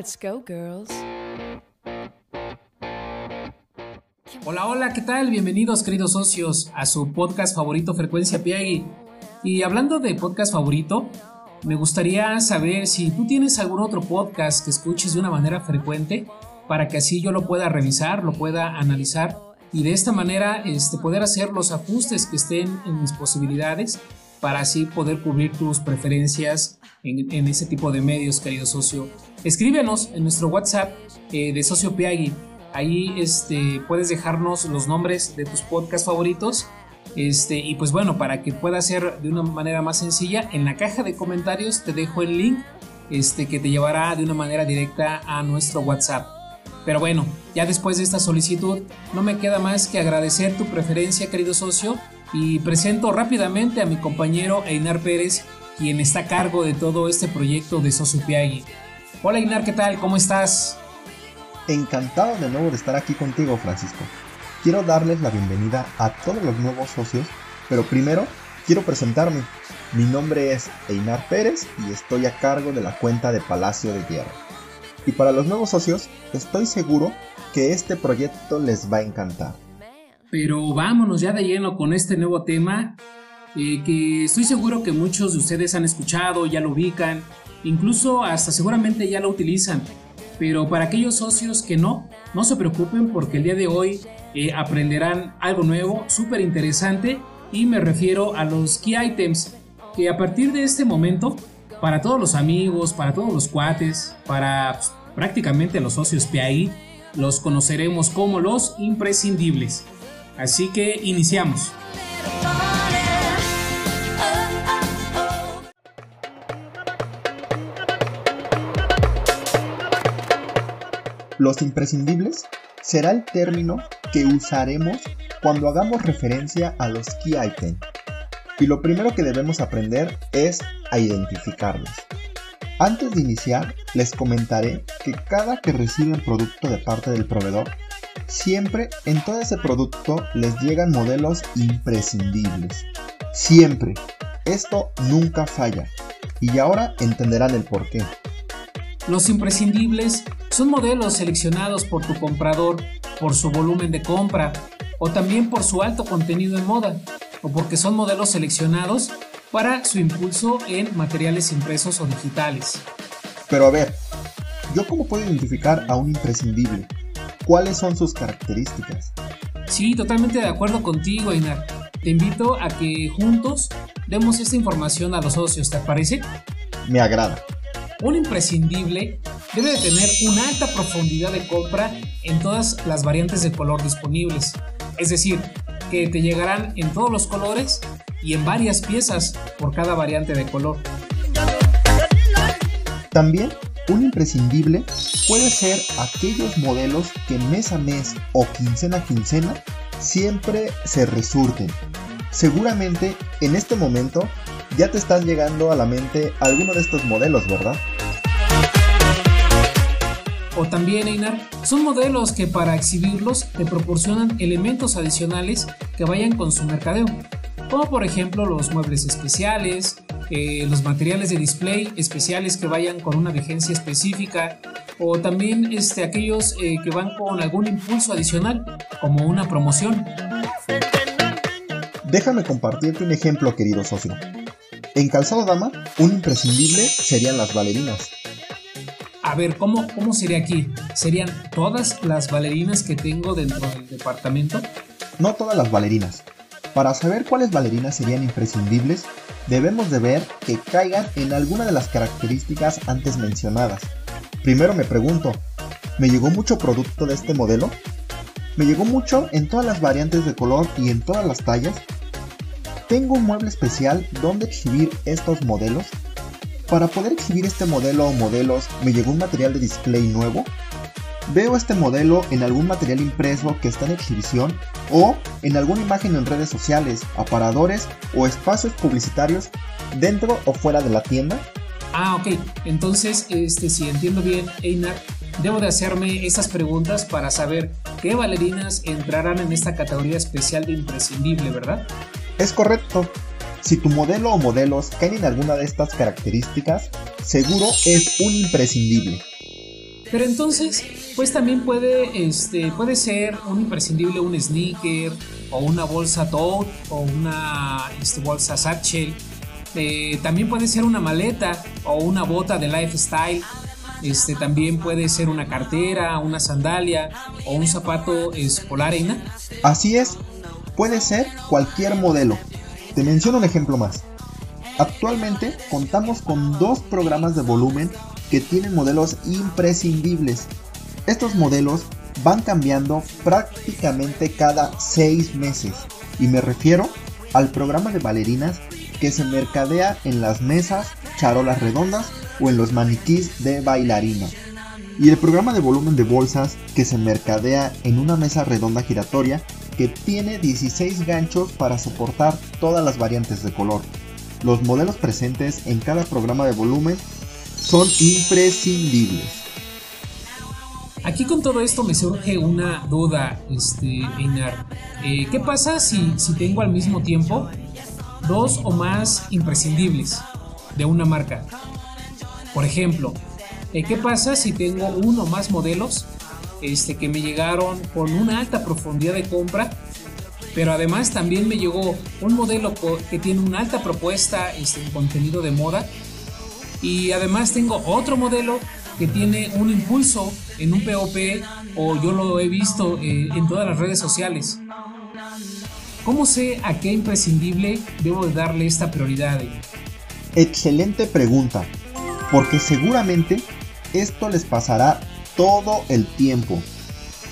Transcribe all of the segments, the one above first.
Let's go, girls. Hola, hola, ¿qué tal? Bienvenidos, queridos socios, a su podcast favorito Frecuencia Piagui. Y hablando de podcast favorito, me gustaría saber si tú tienes algún otro podcast que escuches de una manera frecuente para que así yo lo pueda revisar, lo pueda analizar y de esta manera este, poder hacer los ajustes que estén en mis posibilidades para así poder cubrir tus preferencias en, ese tipo de medios, querido socio. Escríbenos en nuestro WhatsApp eh, de Socio Piagui. Ahí este, puedes dejarnos los nombres de tus podcasts favoritos. Este, y pues bueno, para que pueda ser de una manera más sencilla, en la caja de comentarios te dejo el link este, que te llevará de una manera directa a nuestro WhatsApp. Pero bueno, ya después de esta solicitud, no me queda más que agradecer tu preferencia, querido socio, y presento rápidamente a mi compañero Einar Pérez, quien está a cargo de todo este proyecto de Socio Piagui. Hola Einar, ¿qué tal? ¿Cómo estás? Encantado de nuevo de estar aquí contigo, Francisco. Quiero darles la bienvenida a todos los nuevos socios, pero primero quiero presentarme. Mi nombre es Einar Pérez y estoy a cargo de la cuenta de Palacio de Tierra. Y para los nuevos socios, estoy seguro que este proyecto les va a encantar. Pero vámonos ya de lleno con este nuevo tema eh, que estoy seguro que muchos de ustedes han escuchado, ya lo ubican, incluso hasta seguramente ya lo utilizan. Pero para aquellos socios que no, no se preocupen porque el día de hoy eh, aprenderán algo nuevo, súper interesante y me refiero a los key items que a partir de este momento, para todos los amigos, para todos los cuates, para pues, prácticamente los socios PAI, los conoceremos como los imprescindibles. Así que iniciamos. Los imprescindibles será el término que usaremos cuando hagamos referencia a los key items. Y lo primero que debemos aprender es a identificarlos. Antes de iniciar, les comentaré que cada que reciben producto de parte del proveedor, siempre en todo ese producto les llegan modelos imprescindibles. Siempre. Esto nunca falla. Y ahora entenderán el por qué. Los imprescindibles son modelos seleccionados por tu comprador por su volumen de compra o también por su alto contenido en moda o porque son modelos seleccionados para su impulso en materiales impresos o digitales. Pero a ver, ¿yo cómo puedo identificar a un imprescindible? ¿Cuáles son sus características? Sí, totalmente de acuerdo contigo, Einar. Te invito a que juntos demos esta información a los socios, ¿te parece? Me agrada. Un imprescindible debe de tener una alta profundidad de compra en todas las variantes de color disponibles. Es decir, que te llegarán en todos los colores y en varias piezas por cada variante de color. También un imprescindible puede ser aquellos modelos que mes a mes o quincena a quincena siempre se resurten. Seguramente en este momento ya te están llegando a la mente alguno de estos modelos, ¿verdad? O también, Einar, son modelos que para exhibirlos te proporcionan elementos adicionales que vayan con su mercadeo, como por ejemplo los muebles especiales, eh, los materiales de display especiales que vayan con una vigencia específica, o también este, aquellos eh, que van con algún impulso adicional, como una promoción. Déjame compartirte un ejemplo, querido socio. En calzado dama, un imprescindible serían las bailarinas. A ver, ¿cómo, ¿cómo sería aquí? ¿Serían todas las bailarinas que tengo dentro del departamento? No todas las bailarinas. Para saber cuáles bailarinas serían imprescindibles, debemos de ver que caigan en alguna de las características antes mencionadas. Primero me pregunto, ¿me llegó mucho producto de este modelo? ¿Me llegó mucho en todas las variantes de color y en todas las tallas? Tengo un mueble especial donde exhibir estos modelos. Para poder exhibir este modelo o modelos, ¿me llegó un material de display nuevo? ¿Veo este modelo en algún material impreso que está en exhibición o en alguna imagen en redes sociales, aparadores o espacios publicitarios dentro o fuera de la tienda? Ah, ok. Entonces, este, si entiendo bien, Einar, debo de hacerme estas preguntas para saber qué bailarinas entrarán en esta categoría especial de imprescindible, ¿verdad? Es correcto. Si tu modelo o modelos caen en alguna de estas características, seguro es un imprescindible. Pero entonces, pues también puede, este, puede ser un imprescindible un sneaker o una bolsa Tote o una este, bolsa Satchel. Eh, también puede ser una maleta o una bota de lifestyle. Este, también puede ser una cartera, una sandalia o un zapato escolar, Así es, puede ser cualquier modelo. Te menciono un ejemplo más. Actualmente contamos con dos programas de volumen que tienen modelos imprescindibles. Estos modelos van cambiando prácticamente cada seis meses y me refiero al programa de bailarinas que se mercadea en las mesas, charolas redondas o en los maniquís de bailarina. Y el programa de volumen de bolsas que se mercadea en una mesa redonda giratoria que tiene 16 ganchos para soportar todas las variantes de color. Los modelos presentes en cada programa de volumen son imprescindibles. Aquí con todo esto me surge una duda, este. Eh, ¿Qué pasa si, si tengo al mismo tiempo dos o más imprescindibles de una marca? Por ejemplo, eh, ¿qué pasa si tengo uno o más modelos este, que me llegaron con una alta profundidad de compra? Pero además también me llegó un modelo que tiene una alta propuesta este, en contenido de moda y además tengo otro modelo que tiene un impulso en un POP o yo lo he visto eh, en todas las redes sociales. ¿Cómo sé a qué imprescindible debo de darle esta prioridad? Excelente pregunta, porque seguramente esto les pasará todo el tiempo.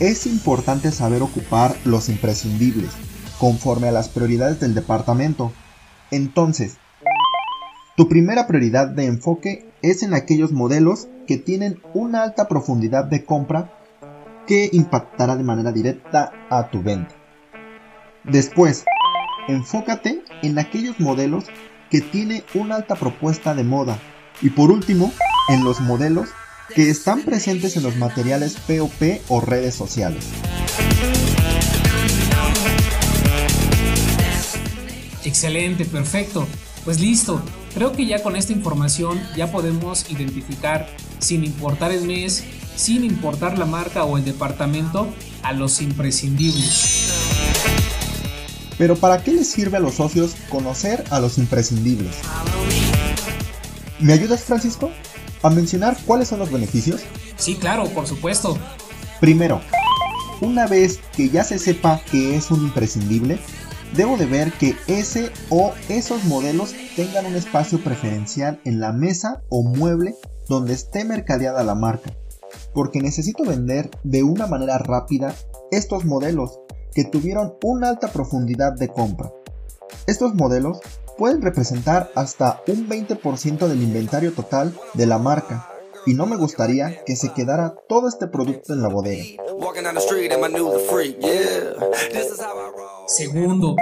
Es importante saber ocupar los imprescindibles, conforme a las prioridades del departamento. Entonces, tu primera prioridad de enfoque es en aquellos modelos que tienen una alta profundidad de compra que impactará de manera directa a tu venta. Después, enfócate en aquellos modelos que tienen una alta propuesta de moda. Y por último, en los modelos que están presentes en los materiales POP o redes sociales. Excelente, perfecto. Pues listo, creo que ya con esta información ya podemos identificar, sin importar el mes, sin importar la marca o el departamento, a los imprescindibles. Pero ¿para qué les sirve a los socios conocer a los imprescindibles? ¿Me ayudas Francisco? ¿A mencionar cuáles son los beneficios? Sí, claro, por supuesto. Primero, una vez que ya se sepa que es un imprescindible, debo de ver que ese o esos modelos tengan un espacio preferencial en la mesa o mueble donde esté mercadeada la marca, porque necesito vender de una manera rápida estos modelos que tuvieron una alta profundidad de compra. Estos modelos pueden representar hasta un 20% del inventario total de la marca y no me gustaría que se quedara todo este producto en la bodega. Segundo,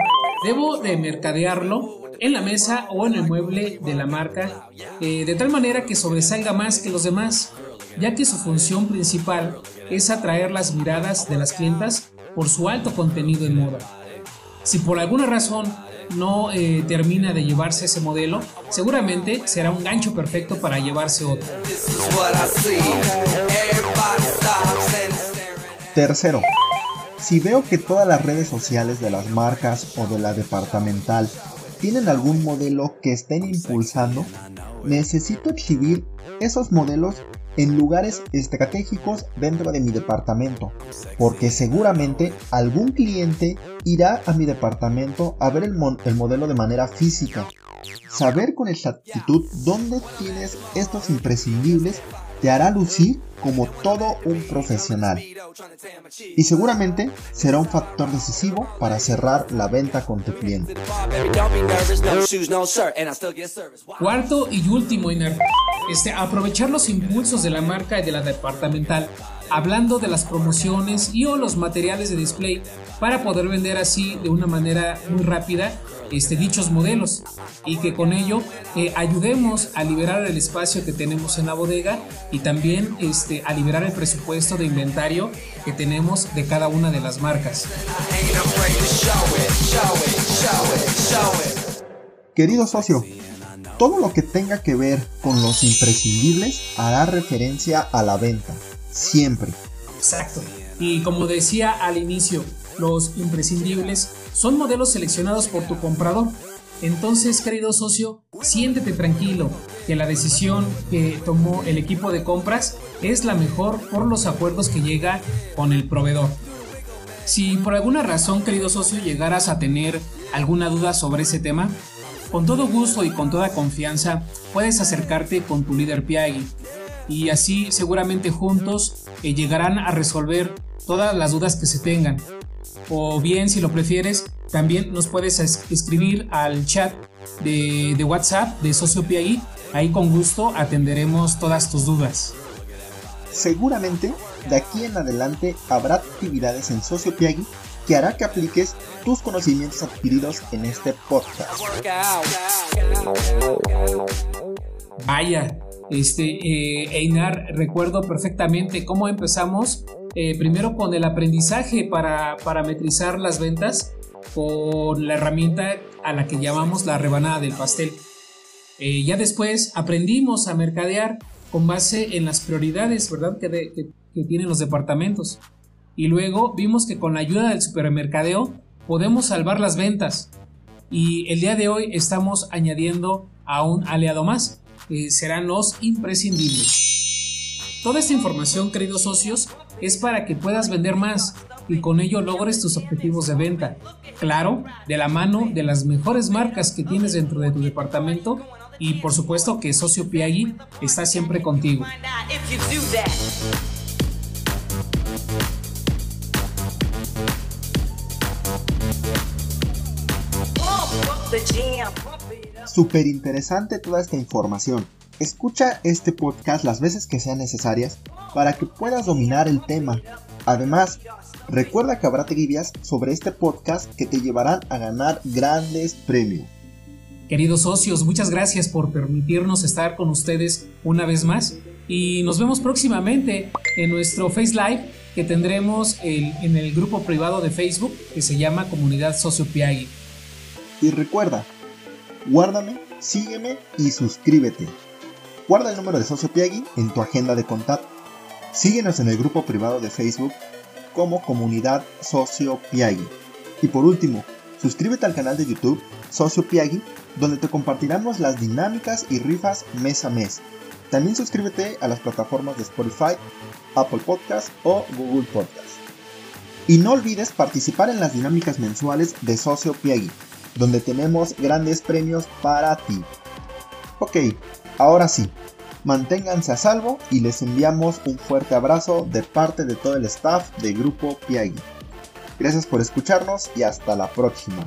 debo de mercadearlo en la mesa o en el mueble de la marca eh, de tal manera que sobresalga más que los demás, ya que su función principal es atraer las miradas de las clientas por su alto contenido en moda. Si por alguna razón no eh, termina de llevarse ese modelo, seguramente será un gancho perfecto para llevarse otro. Tercero, si veo que todas las redes sociales de las marcas o de la departamental tienen algún modelo que estén impulsando, necesito exhibir esos modelos en lugares estratégicos dentro de mi departamento, porque seguramente algún cliente irá a mi departamento a ver el, el modelo de manera física. Saber con exactitud dónde tienes estos imprescindibles te hará lucir como todo un profesional. Y seguramente será un factor decisivo para cerrar la venta con tu cliente. Cuarto y último, Iner. Este, aprovechar los impulsos de la marca y de la departamental, hablando de las promociones y o los materiales de display para poder vender así de una manera muy rápida este, dichos modelos y que con ello eh, ayudemos a liberar el espacio que tenemos en la bodega y también este, a liberar el presupuesto de inventario que tenemos de cada una de las marcas. Querido socio, todo lo que tenga que ver con los imprescindibles hará referencia a la venta. Siempre. Exacto. Y como decía al inicio, los imprescindibles son modelos seleccionados por tu comprador. Entonces, querido socio, siéntete tranquilo, que la decisión que tomó el equipo de compras es la mejor por los acuerdos que llega con el proveedor. Si por alguna razón, querido socio, llegaras a tener alguna duda sobre ese tema, con todo gusto y con toda confianza puedes acercarte con tu líder Piagui y así seguramente juntos eh, llegarán a resolver todas las dudas que se tengan. O bien, si lo prefieres, también nos puedes escribir al chat de, WhatsApp de Socio PI. Ahí con gusto atenderemos todas tus dudas. Seguramente de aquí en adelante habrá actividades en Socio Piagui que hará que apliques tus conocimientos adquiridos en este podcast. Vaya, este, eh, Einar, recuerdo perfectamente cómo empezamos eh, primero con el aprendizaje para parametrizar las ventas con la herramienta a la que llamamos la rebanada del pastel. Eh, ya después aprendimos a mercadear con base en las prioridades, ¿verdad? Que, que, tienen los departamentos. Y luego vimos que con la ayuda del supermercadeo podemos salvar las ventas. Y el día de hoy estamos añadiendo a un aliado más, serán los imprescindibles. Toda esta información, queridos socios, es para que puedas vender más y con ello logres tus objetivos de venta. Claro, de la mano de las mejores marcas que tienes dentro de tu departamento y por supuesto que Socio Piagui está siempre contigo. Súper interesante toda esta información. Escucha este podcast las veces que sean necesarias para que puedas dominar el tema. Además, recuerda que habrá trivias sobre este podcast que te llevarán a ganar grandes premios. Queridos socios, muchas gracias por permitirnos estar con ustedes una vez más y nos vemos próximamente en nuestro Face Live que tendremos en el grupo privado de Facebook que se llama Comunidad Socio Piagui. Y recuerda, guárdame, sígueme y suscríbete. Guarda el número de Socio Piagui en tu agenda de contacto. Síguenos en el grupo privado de Facebook como Comunidad Socio Piagui. Y por último, suscríbete al canal de YouTube Socio Piagui, donde te compartiremos las dinámicas y rifas mes a mes. También suscríbete a las plataformas de Spotify, Apple Podcast o Google Podcast. Y no olvides participar en las dinámicas mensuales de Socio Piagui, donde tenemos grandes premios para ti. Ok, Ahora sí, manténganse a salvo y les enviamos un fuerte abrazo de parte de todo el staff de Grupo Piagui. Gracias por escucharnos y hasta la próxima.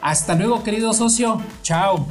Hasta luego querido socio. Chao.